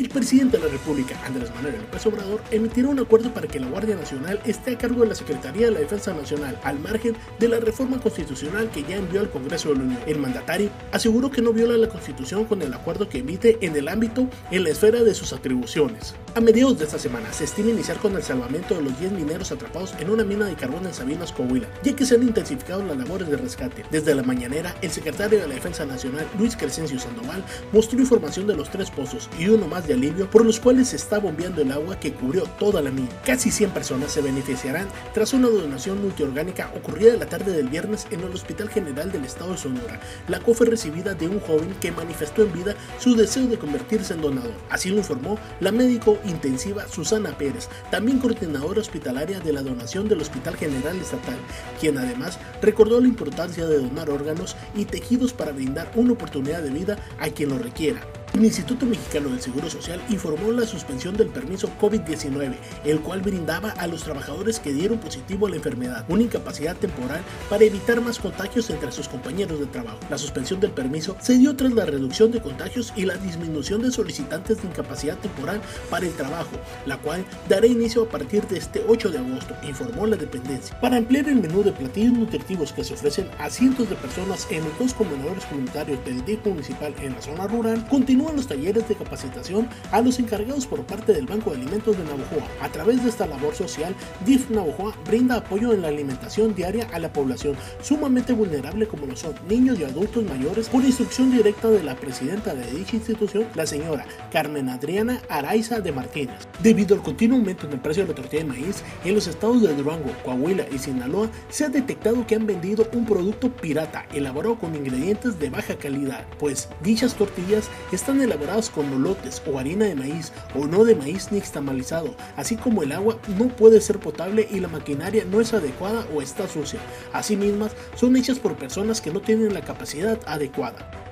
El presidente de la República, Andrés Manuel López Obrador, emitirá un acuerdo para que la Guardia Nacional esté a cargo de la Secretaría de la Defensa Nacional, al margen de la reforma constitucional que ya envió al Congreso de la Unión. El mandatario aseguró que no viola la Constitución con el acuerdo que emite en el ámbito en la esfera de sus atribuciones. A mediados de esta semana se estima iniciar con el salvamento de los 10 mineros atrapados en una mina de carbón en Sabinas, Coahuila, ya que se han intensificado las labores de rescate. Desde la mañanera, el secretario de la Defensa Nacional, Luis Crescencio Sandoval, mostró información de los tres pozos y uno más de alivio por los cuales se está bombeando el agua que cubrió toda la mina. Casi 100 personas se beneficiarán tras una donación multiorgánica ocurrida la tarde del viernes en el Hospital General del Estado de Sonora. La COF fue recibida de un joven que manifestó en vida su deseo de convertirse en donador. Así lo informó la médico intensiva Susana Pérez, también coordinadora hospitalaria de la donación del Hospital General Estatal, quien además recordó la importancia de donar órganos y tejidos para brindar una oportunidad de vida a quien lo requiera. El Instituto Mexicano del Seguro Social informó la suspensión del permiso COVID-19, el cual brindaba a los trabajadores que dieron positivo a la enfermedad una incapacidad temporal para evitar más contagios entre sus compañeros de trabajo. La suspensión del permiso se dio tras la reducción de contagios y la disminución de solicitantes de incapacidad temporal para el trabajo, la cual dará inicio a partir de este 8 de agosto, informó la dependencia. Para ampliar el menú de platillos nutritivos que se ofrecen a cientos de personas en los dos comedores comunitarios del DIF municipal en la zona rural, continúa continúan los talleres de capacitación a los encargados por parte del Banco de Alimentos de Navojoa. A través de esta labor social, DIF Navojoa brinda apoyo en la alimentación diaria a la población sumamente vulnerable como lo son niños y adultos mayores por instrucción directa de la presidenta de dicha institución, la señora Carmen Adriana Araiza de Martínez. Debido al continuo aumento en el precio de la tortilla de maíz, en los estados de Durango, Coahuila y Sinaloa se ha detectado que han vendido un producto pirata elaborado con ingredientes de baja calidad, pues dichas tortillas están están elaborados con molotes o harina de maíz o no de maíz ni extamalizado, así como el agua no puede ser potable y la maquinaria no es adecuada o está sucia. Asimismo, son hechas por personas que no tienen la capacidad adecuada.